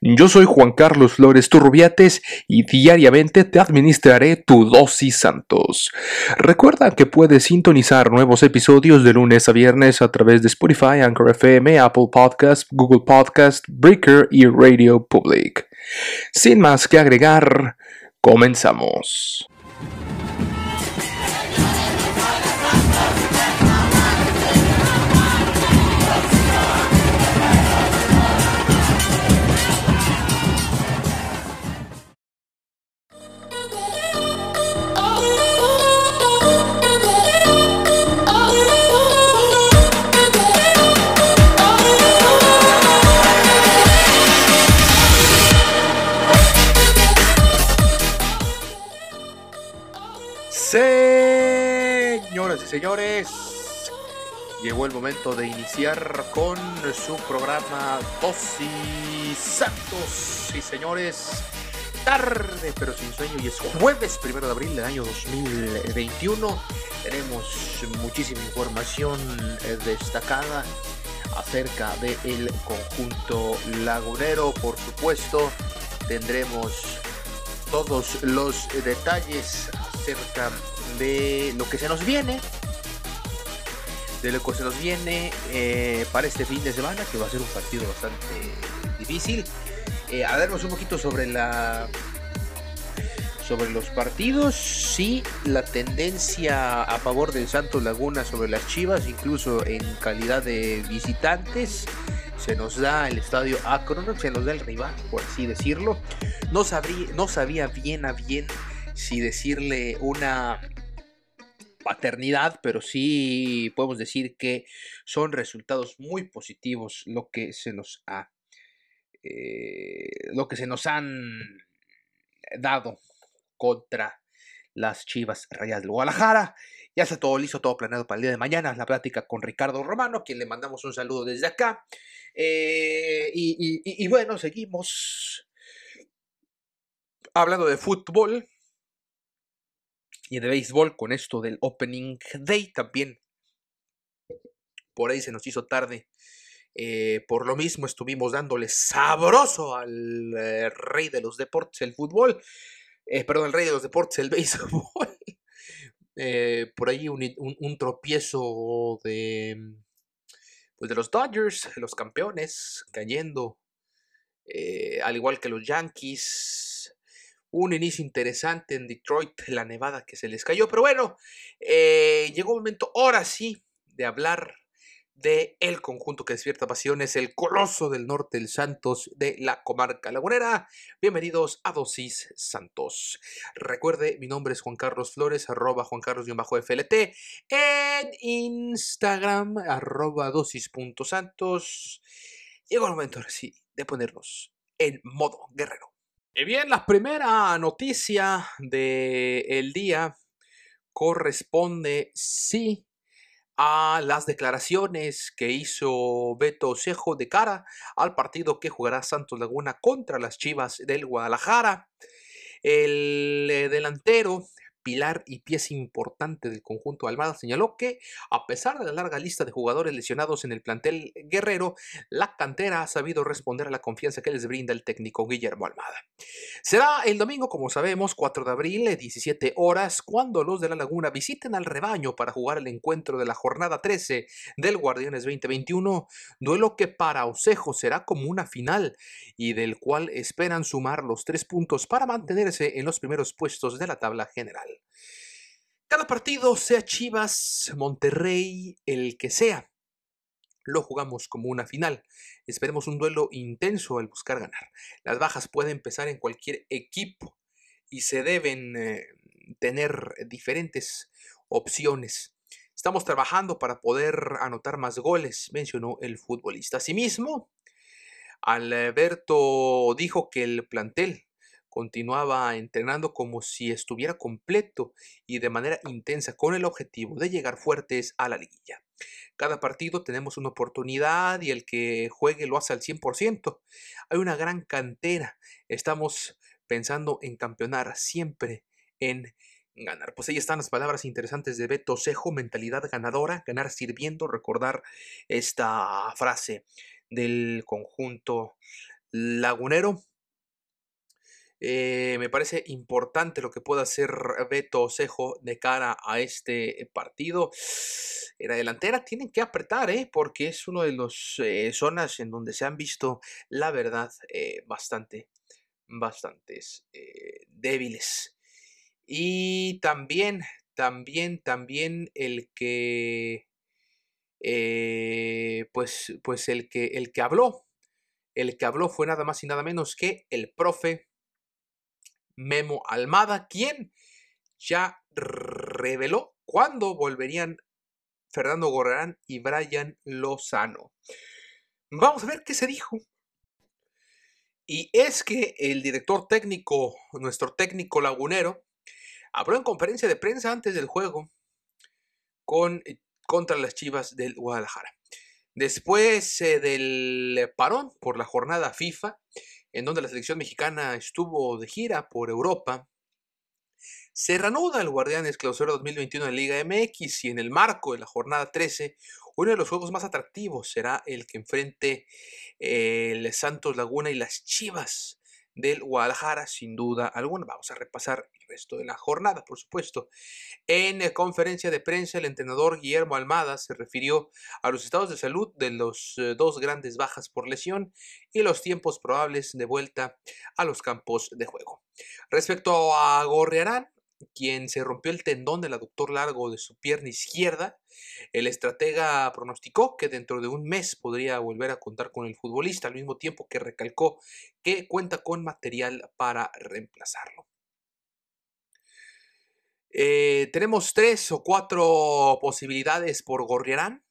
Yo soy Juan Carlos Flores Turrubiates y diariamente te administraré tu dosis santos. Recuerda que puedes sintonizar nuevos episodios de lunes a viernes a través de Spotify, Anchor FM, Apple Podcast, Google Podcast, Breaker y Radio Public. Sin más que agregar, comenzamos. Llegó el momento de iniciar con su programa Dosis Santos. Y señores, tarde pero sin sueño y es jueves primero de abril del año 2021. Tenemos muchísima información eh, destacada acerca del conjunto lagunero. Por supuesto, tendremos todos los detalles acerca de lo que se nos viene. De lo que se nos viene eh, para este fin de semana, que va a ser un partido bastante difícil. Eh, hablaremos un poquito sobre la. Sobre los partidos, sí, la tendencia a favor del Santos Laguna sobre las Chivas, incluso en calidad de visitantes se nos da el estadio Akron, se nos da el rival, por así decirlo. No, no sabía bien a bien si decirle una paternidad, pero sí podemos decir que son resultados muy positivos lo que se nos ha, eh, lo que se nos han dado contra las Chivas Rayas de Guadalajara. Ya está todo listo, todo planeado para el día de mañana. La plática con Ricardo Romano, quien le mandamos un saludo desde acá. Eh, y bueno, seguimos hablando de fútbol y de béisbol con esto del Opening Day también. Por ahí se nos hizo tarde. Eh, por lo mismo estuvimos dándole sabroso al eh, rey de los deportes, el fútbol. Eh, perdón, el rey de los deportes, el béisbol. por ahí un, tropiezo de, pues de los Dodgers, los campeones, cayendo. al igual que los Yankees, un inicio interesante en Detroit, la nevada que se les cayó. Pero bueno, eh, llegó un momento, ahora sí, de hablar de el conjunto que despierta pasiones, el coloso del norte, el Santos de la comarca lagunera. Bienvenidos a Dosis Santos. Recuerde, mi nombre es Juan Carlos Flores, arroba Juan Carlos-FLT, en Instagram, arroba dosis.santos. Llegó el momento, ahora sí, de ponernos en modo guerrero. Y bien, la primera noticia del día corresponde, sí, a las declaraciones que hizo Beto Cejo de cara al partido que jugará Santos Laguna contra las Chivas del Guadalajara. El eh, delantero pilar y pieza importante del conjunto Almada, señaló que, a pesar de la larga lista de jugadores lesionados en el plantel guerrero, la cantera ha sabido responder a la confianza que les brinda el técnico Guillermo Almada. Será el domingo, como sabemos, 4 de abril, 17 horas, cuando los de la Laguna visiten al rebaño para jugar el encuentro de la jornada 13 del Guardianes 2021, duelo que para Osejo será como una final y del cual esperan sumar los tres puntos para mantenerse en los primeros puestos de la tabla general. Cada partido, sea Chivas, Monterrey, el que sea, lo jugamos como una final. Esperemos un duelo intenso al buscar ganar. Las bajas pueden empezar en cualquier equipo y se deben eh, tener diferentes opciones. Estamos trabajando para poder anotar más goles, mencionó el futbolista. Asimismo, Alberto dijo que el plantel continuaba entrenando como si estuviera completo y de manera intensa con el objetivo de llegar fuertes a la liguilla. Cada partido tenemos una oportunidad y el que juegue lo hace al 100%. Hay una gran cantera. Estamos pensando en campeonar siempre en ganar. Pues ahí están las palabras interesantes de Beto Cejo, mentalidad ganadora, ganar sirviendo, recordar esta frase del conjunto lagunero. Eh, me parece importante lo que pueda hacer Beto Cejo de cara a este partido. En la delantera tienen que apretar, ¿eh? porque es uno de las eh, zonas en donde se han visto, la verdad, eh, bastante, bastantes débiles. Y también, también, también el que, pues, pues el que, el que habló, el que habló fue nada más y nada menos que el profe Memo Almada, quien ya reveló cuándo volverían Fernando Gorrerán y Brian Lozano. Vamos a ver qué se dijo. Y es que el director técnico, nuestro técnico lagunero, habló en conferencia de prensa antes del juego con, contra las Chivas del Guadalajara. Después eh, del parón por la jornada FIFA, en donde la selección mexicana estuvo de gira por Europa, se reanuda el Guardianes Clausura 2021 de Liga MX y en el marco de la jornada 13, uno de los juegos más atractivos será el que enfrente el Santos Laguna y las Chivas del Guadalajara, sin duda alguna. Vamos a repasar el resto de la jornada, por supuesto. En conferencia de prensa, el entrenador Guillermo Almada se refirió a los estados de salud de los eh, dos grandes bajas por lesión y los tiempos probables de vuelta a los campos de juego. Respecto a Gorriarán, quien se rompió el tendón del aductor largo de su pierna izquierda. El estratega pronosticó que dentro de un mes podría volver a contar con el futbolista, al mismo tiempo que recalcó que cuenta con material para reemplazarlo. Eh, tenemos tres o cuatro posibilidades por Gorriarán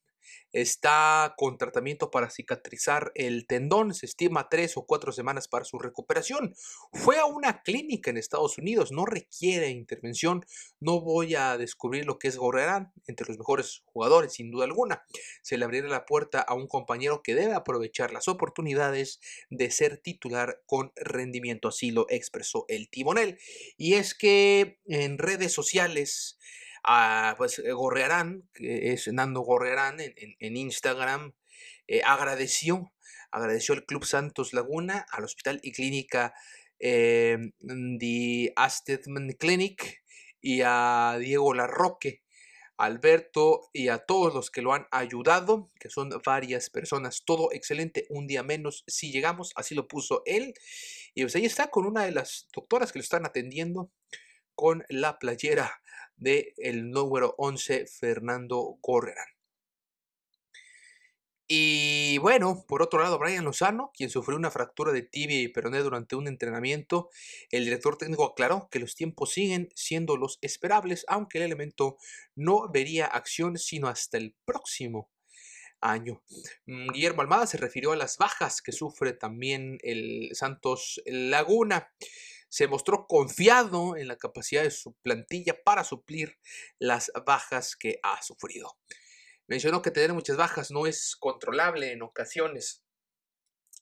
está con tratamiento para cicatrizar el tendón, se estima tres o cuatro semanas para su recuperación. Fue a una clínica en Estados Unidos, no requiere intervención, no voy a descubrir lo que es Gorrerán, entre los mejores jugadores sin duda alguna. Se le abrirá la puerta a un compañero que debe aprovechar las oportunidades de ser titular con rendimiento, así lo expresó el timonel. Y es que en redes sociales, a, pues eh, Gorrearán, que es Nando Gorrearán en, Instagram, eh, agradeció, agradeció al Club Santos Laguna, al Hospital y Clínica eh, de Astedman Clinic y a Diego Larroque, Alberto y a todos los que lo han ayudado, que son varias personas, todo excelente, un día menos si llegamos, así lo puso él. Y pues ahí está con una de las doctoras que lo están atendiendo con la playera del el número 11, Fernando Gorrerán. Y bueno, por otro lado, Brian Lozano, quien sufrió una fractura de tibia y peroné durante un entrenamiento, el director técnico aclaró que los tiempos siguen siendo los esperables, aunque el elemento no vería acción sino hasta el próximo año. Mm, Guillermo Almada se refirió a las bajas que sufre también el Santos Laguna se mostró confiado en la capacidad de su plantilla para suplir las bajas que ha sufrido. Mencionó que tener muchas bajas no es controlable en ocasiones.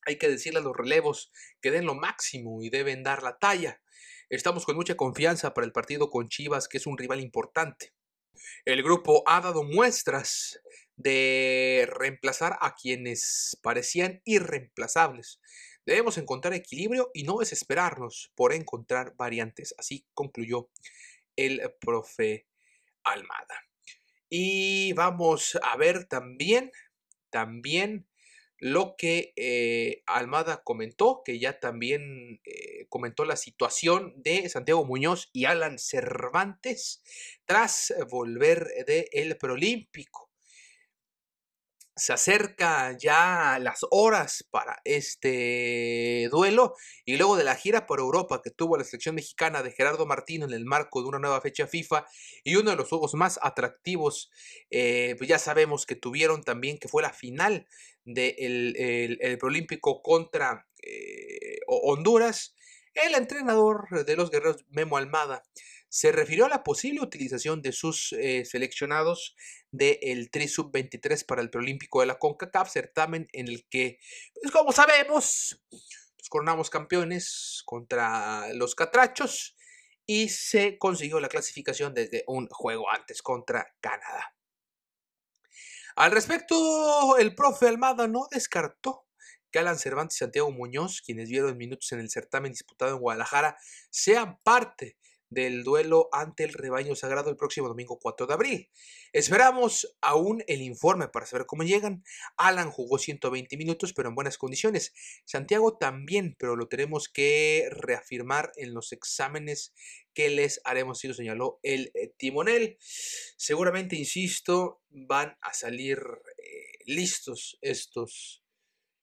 Hay que decirle a los relevos que den lo máximo y deben dar la talla. Estamos con mucha confianza para el partido con Chivas, que es un rival importante. El grupo ha dado muestras de reemplazar a quienes parecían irreemplazables. Debemos encontrar equilibrio y no desesperarnos por encontrar variantes. Así concluyó el profe Almada. Y vamos a ver también, también lo que eh, Almada comentó, que ya también eh, comentó la situación de Santiago Muñoz y Alan Cervantes tras volver del el Prolímpico se acerca ya las horas para este duelo y luego de la gira por Europa que tuvo la selección mexicana de Gerardo Martino en el marco de una nueva fecha FIFA y uno de los juegos más atractivos, eh, pues ya sabemos que tuvieron también que fue la final del de el, el, contra eh, Honduras. el entrenador de los guerreros, Memo Almada, se refirió a la posible utilización de sus eh, seleccionados del Tri Sub-23 para el preolímpico de la CONCACAF, certamen en el que, pues como sabemos, nos coronamos campeones contra los catrachos y se consiguió la clasificación desde un juego antes contra Canadá. Al respecto, el profe Almada no descartó que Alan Cervantes y Santiago Muñoz, quienes vieron minutos en el certamen disputado en Guadalajara, sean parte del duelo ante el rebaño sagrado el próximo domingo 4 de abril. Esperamos aún el informe para saber cómo llegan. Alan jugó 120 minutos, pero en buenas condiciones. Santiago también, pero lo tenemos que reafirmar en los exámenes que les haremos, si lo señaló el eh, timonel. Seguramente, insisto, van a salir eh, listos estos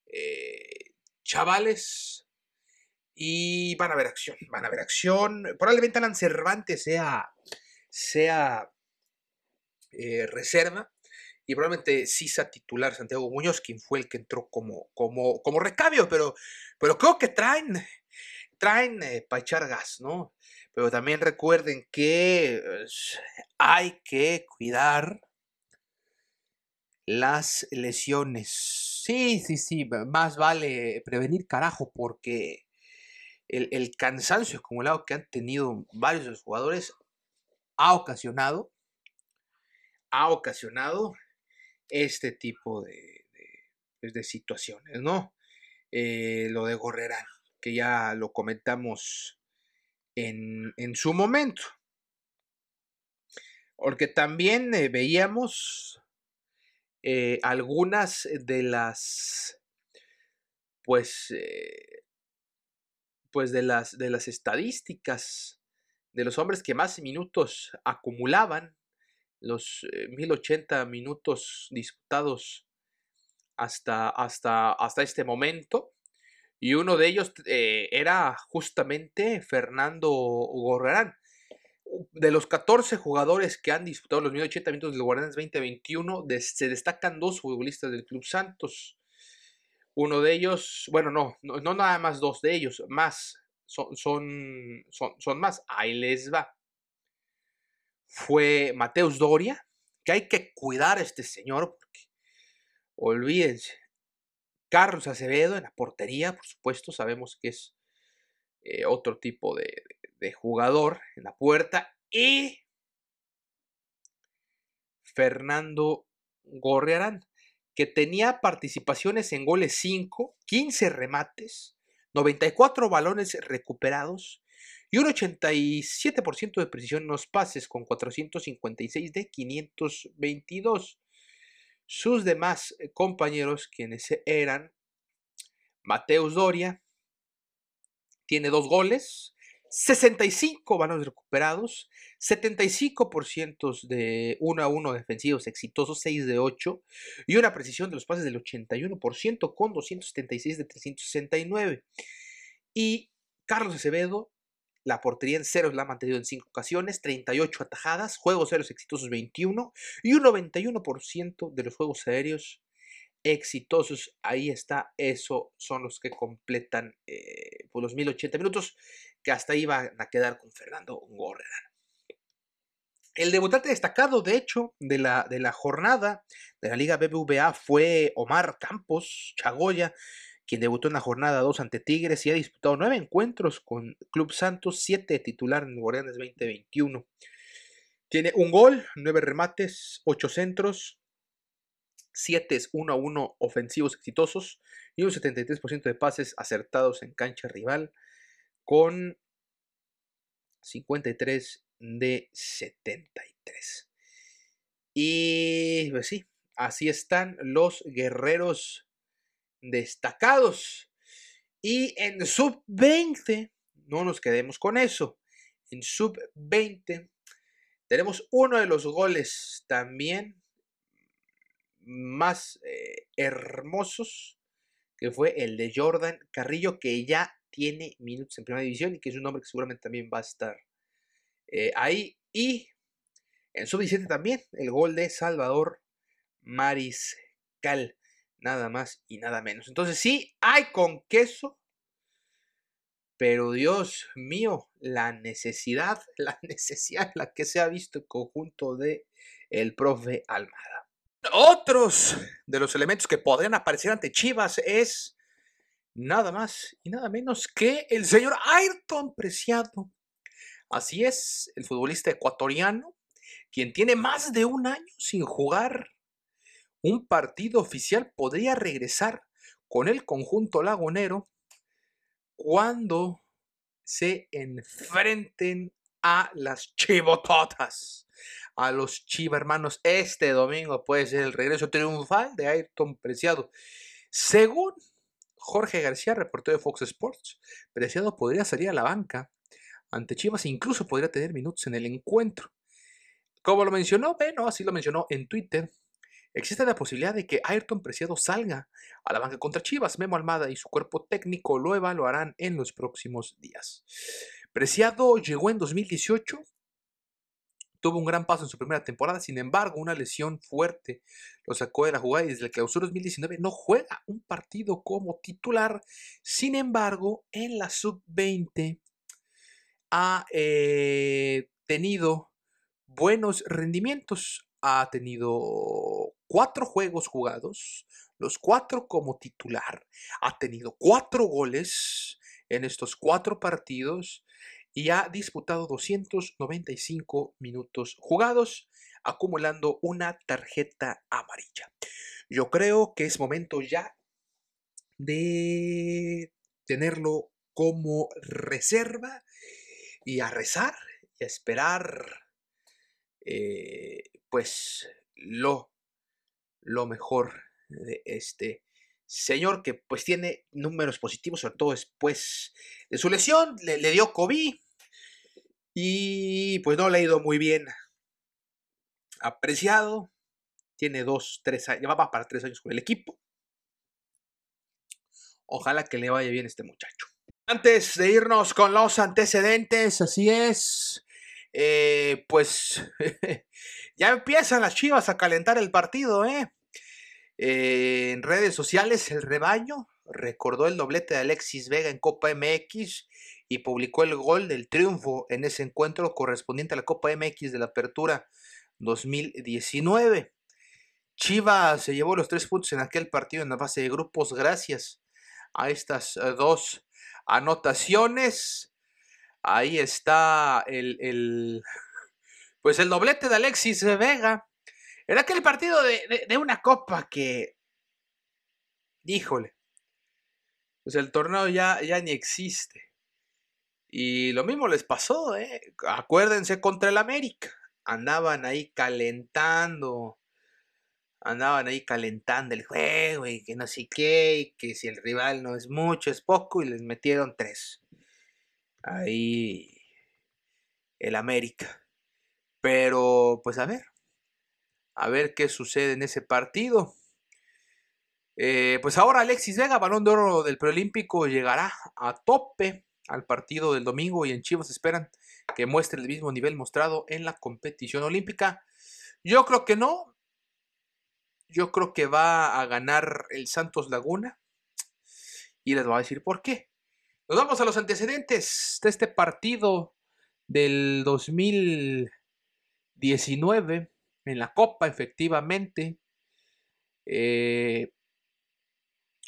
eh, chavales y van a ver acción, van a ver acción. Probablemente Alan Cervantes sea, sea eh, reserva y probablemente Sisa titular Santiago Muñoz, quien fue el que entró como, como, como recambio, pero, pero creo que traen, traen eh, para echar gas, ¿no? Pero también recuerden que pues, hay que cuidar las lesiones. Sí, sí, sí, más vale prevenir carajo porque el, cansancio acumulado que han tenido varios de los jugadores ha ocasionado, ha ocasionado este tipo de, de, pues, situaciones, ¿no? Eh, lo de Gorrera, que ya lo comentamos en, su momento. Porque también eh, veíamos eh, algunas de las, pues, pues de las, de las estadísticas de los hombres que más minutos acumulaban, los 1080 eh, minutos disputados hasta, hasta, hasta este momento. Y uno de ellos eh, era justamente Fernando Gorrerán. De los 14 jugadores que han disputado los 1080 minutos del Guardianes 2021, se destacan dos futbolistas del Club Santos. Uno de ellos, bueno, no, no, nada más dos de ellos, más, son, son, son, más. Ahí les va. Fue Mateus Doria, que hay que cuidar a este señor, porque olvídense. Carlos Acevedo en la portería, por supuesto, sabemos que es eh, otro tipo de, de jugador en la puerta. Y Fernando Gorriarán que tenía participaciones en goles 5, 15 remates, 94 balones recuperados y un 87% de precisión en los pases con 456 de 522. Sus demás eh, compañeros, quienes eran Mateus Doria, tiene dos goles, 65 balones recuperados, 75% de 1 a 1 defensivos exitosos, 6 de 8, y una precisión de los pases del 81% con 276 de 369. Y Carlos Acevedo, la portería en ceros la ha mantenido en 5 ocasiones, 38 atajadas, juegos ceros exitosos 21 y un 91% de los juegos aéreos exitosos. Ahí está, eso son los que completan eh, pues, los 1080 minutos que hasta iban a quedar con Fernando Gorrera. El debutante destacado, de hecho, de la, de la jornada de la Liga BBVA fue Omar Campos Chagoya, quien debutó en la jornada 2 ante Tigres y ha disputado nueve encuentros con Club Santos, siete titular en Guardianes 2021. Tiene un gol, nueve remates, ocho centros, siete 1 a 1 ofensivos exitosos y un 73% de pases acertados en cancha rival con 53 de 73. Y pues sí, así están los guerreros destacados. Y en sub 20, no nos quedemos con eso. En sub 20 tenemos uno de los goles también más eh, hermosos, que fue el de Jordan Carrillo, que ya tiene minutos en primera división y que es un hombre que seguramente también va a estar eh, ahí. Y en sub-17 también el gol de Salvador Mariscal, nada más y nada menos. Entonces sí, hay con queso, Pero Dios mío, la necesidad, la necesidad la que se ha visto el conjunto de el profe Almada. Otros de los elementos que podrían aparecer ante Chivas es nada más y nada menos que el señor Ayrton Preciado. Así es, el futbolista ecuatoriano, quien tiene más de un año sin jugar un partido oficial, podría regresar con el conjunto lagunero cuando se enfrenten a las chivototas, a los chiva hermanos. Este domingo puede ser el regreso triunfal de Ayrton Preciado. Según Jorge García, reportero de Fox Sports, Preciado podría salir a la banca ante Chivas e incluso podría tener minutos en el encuentro. Como lo mencionó, bueno, así lo mencionó en Twitter, existe la posibilidad de que Ayrton Preciado salga a la banca contra Chivas. Memo Almada y su cuerpo técnico lo evaluarán en los próximos días. Preciado llegó en 2018, tuvo un gran paso en su primera temporada, sin embargo, una lesión fuerte lo sacó de la jugada y desde el clausura 2019 no juega un partido como titular. Sin embargo, en la sub-20 ha eh, tenido buenos rendimientos. Ha tenido cuatro juegos jugados, los cuatro como titular. Ha tenido cuatro goles en estos cuatro partidos y ha disputado 295 minutos jugados, acumulando una tarjeta amarilla. Yo creo que es momento ya de tenerlo como reserva y a rezar y a esperar eh, pues lo, lo mejor de este señor que pues tiene números positivos, sobre todo después de su lesión, le, le dio COVID y pues no le ha ido muy bien. Apreciado, tiene dos, tres años, va para tres años con el equipo. Ojalá que le vaya bien este muchacho. Antes de irnos con los antecedentes, así es, eh, pues ya empiezan las chivas a calentar el partido, ¿eh? ¿eh? En redes sociales, el rebaño recordó el doblete de Alexis Vega en Copa MX y publicó el gol del triunfo en ese encuentro correspondiente a la Copa MX de la Apertura 2019. Chivas se llevó los tres puntos en aquel partido en la fase de grupos gracias a estas eh, dos anotaciones. Ahí está el, pues el doblete de Alexis Vega. Era aquel partido de, una copa que, híjole, pues el torneo ya, ya ni existe. Y lo mismo les pasó, ¿eh? Acuérdense contra el América. Andaban ahí calentando andaban ahí calentando el juego y que no sé qué, y que si el rival no es mucho, es poco, y les metieron tres. Ahí el América. Pero, pues a ver, a ver qué sucede en ese partido. Eh, pues ahora Alexis Vega, balón de oro del preolímpico, llegará a tope al partido del domingo y en Chivas esperan que muestre el mismo nivel mostrado en la competición olímpica. Yo creo que no, yo creo que va a ganar el Santos Laguna. Y les voy a decir por qué. Nos vamos a los antecedentes de este partido del 2019 en la Copa, efectivamente. Eh,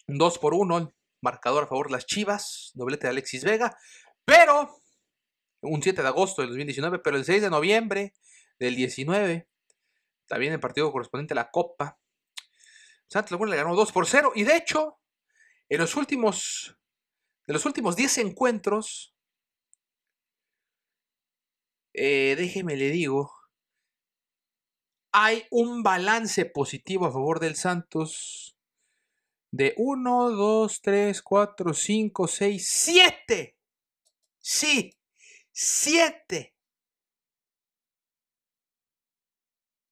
2 por 1, marcador a favor las Chivas, doblete de Alexis Vega. Pero, un 7 de agosto del 2019, pero el 6 de noviembre del 19, también el partido correspondiente a la Copa, Santos Laguna le ganó 2 por 0 y de hecho, en los últimos, de los últimos 10 encuentros, eh, déjeme le digo, hay un balance positivo a favor del Santos de 1, 2, 3, 4, 5, 6, 7. Sí, 7.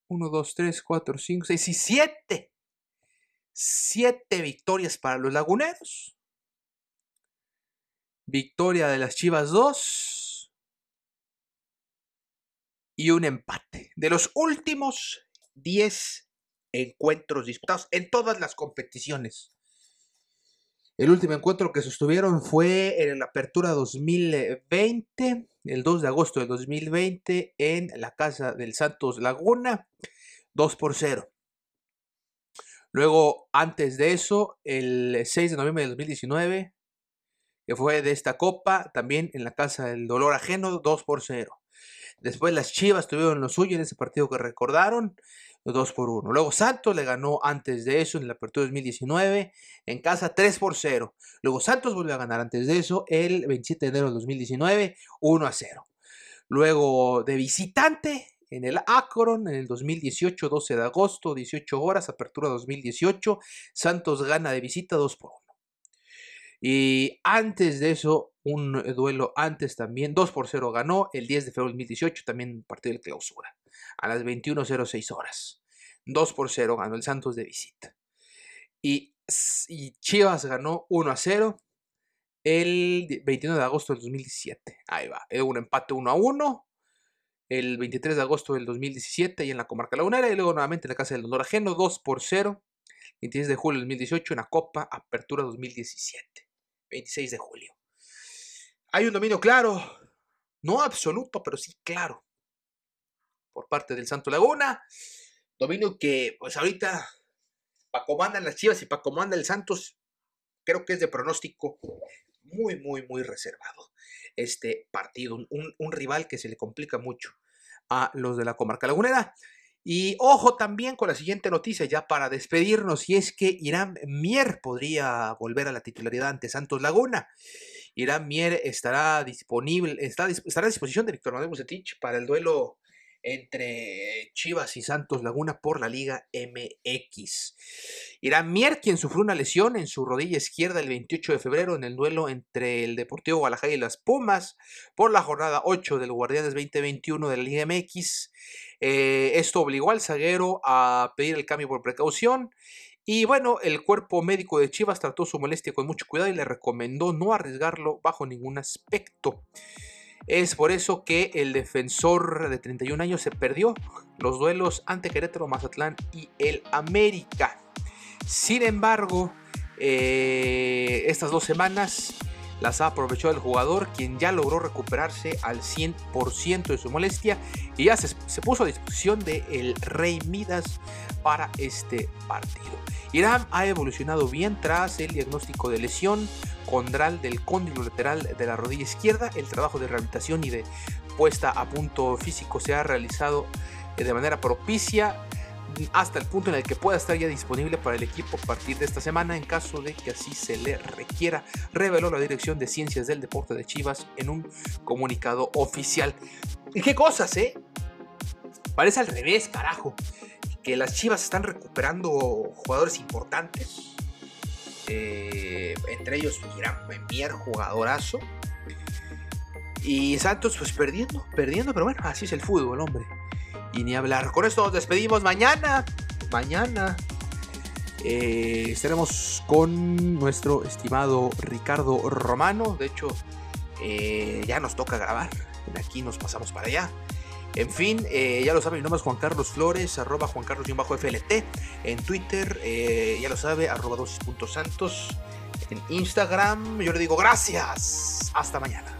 1, 2, 3, 4, 5, 6 y 7 siete victorias para los laguneros. Victoria de las Chivas 2 y un empate. De los últimos 10 encuentros disputados en todas las competiciones. El último encuentro que sostuvieron fue en la apertura 2020, el 2 de agosto de 2020, en la casa del Santos Laguna, 2 por 0. Luego, antes de eso, el 6 de noviembre de 2019, que fue de esta copa, también en la casa del dolor ajeno, 2 por 0. Después las Chivas tuvieron lo suyo en ese partido que recordaron, 2 por 1. Luego Santos le ganó antes de eso en la apertura 2019 en casa 3 por 0. Luego Santos volvió a ganar antes de eso el 27 de enero de 2019 1 a 0. Luego de visitante en el Akron en el 2018 12 de agosto 18 horas apertura 2018 Santos gana de visita 2 por 1. Y antes de eso, un duelo antes también, 2 por 0 ganó el 10 de febrero de 2018, también partido de clausura a las 21.06 horas. 2 por 0 ganó el Santos de visita. Y, Chivas ganó 1 a 0 el 21 de agosto del 2017. Ahí va. Un empate 1 a 1. El 23 de agosto del 2017 y en la comarca lagunera. Y luego nuevamente en la casa del Honor Ajeno. 2 por 0. 26 de julio del 2018 en la Copa Apertura 2017. 26 de julio. Hay un dominio claro. No absoluto, pero sí claro por parte del Santo Laguna. Dominio que, pues ahorita, para comandar las Chivas y para comandar el Santos, creo que es de pronóstico muy, muy, muy reservado. Este partido, un, un rival que se le complica mucho a los de la comarca lagunera. Y ojo también con la siguiente noticia, ya para despedirnos, y es que Irán Mier podría volver a la titularidad ante Santos Laguna. Irán Mier estará disponible, estará a disposición de Víctor Manuel Bucetich para el duelo entre Chivas y Santos Laguna por la Liga MX. Irán Mier, quien sufrió una lesión en su rodilla izquierda el 28 de febrero en el duelo entre el Deportivo Guadalajara y las Pumas por la jornada 8 del Guardianes 2021 de la Liga MX. Eh, esto obligó al zaguero a pedir el cambio por precaución. Y bueno, el cuerpo médico de Chivas trató su molestia con mucho cuidado y le recomendó no arriesgarlo bajo ningún aspecto. Es por eso que el defensor de 31 años se perdió los duelos ante Querétaro, Mazatlán y el América. Sin embargo, eh, estas dos semanas las ha aprovechado el jugador, quien ya logró recuperarse al 100% de su molestia y ya se, puso a disposición de el Rey Midas para este partido. Irán ha evolucionado bien tras el diagnóstico de lesión condral del cóndilo lateral de la rodilla izquierda. El trabajo de rehabilitación y de puesta a punto físico se ha realizado de manera propicia hasta el punto en el que pueda estar ya disponible para el equipo a partir de esta semana en caso de que así se le requiera, reveló la Dirección de Ciencias del Deporte de Chivas en un comunicado oficial. ¿Y qué cosas, eh? Parece al revés, carajo que las Chivas están recuperando jugadores importantes. Eh, entre ellos Irán Mier, jugadorazo. Y Santos pues perdiendo, perdiendo, pero bueno, así es el fútbol, hombre. Y ni hablar. Con esto nos despedimos mañana. Mañana eh, estaremos con nuestro estimado Ricardo Romano. De hecho, eh, ya nos toca grabar. Aquí nos pasamos para allá. En fin, eh, ya lo saben, mi nombre es Juan Carlos Flores, arroba Juan Carlos-FLT. En Twitter, ya lo sabe, arroba dosis.santos. En Instagram, yo le digo gracias. Hasta mañana.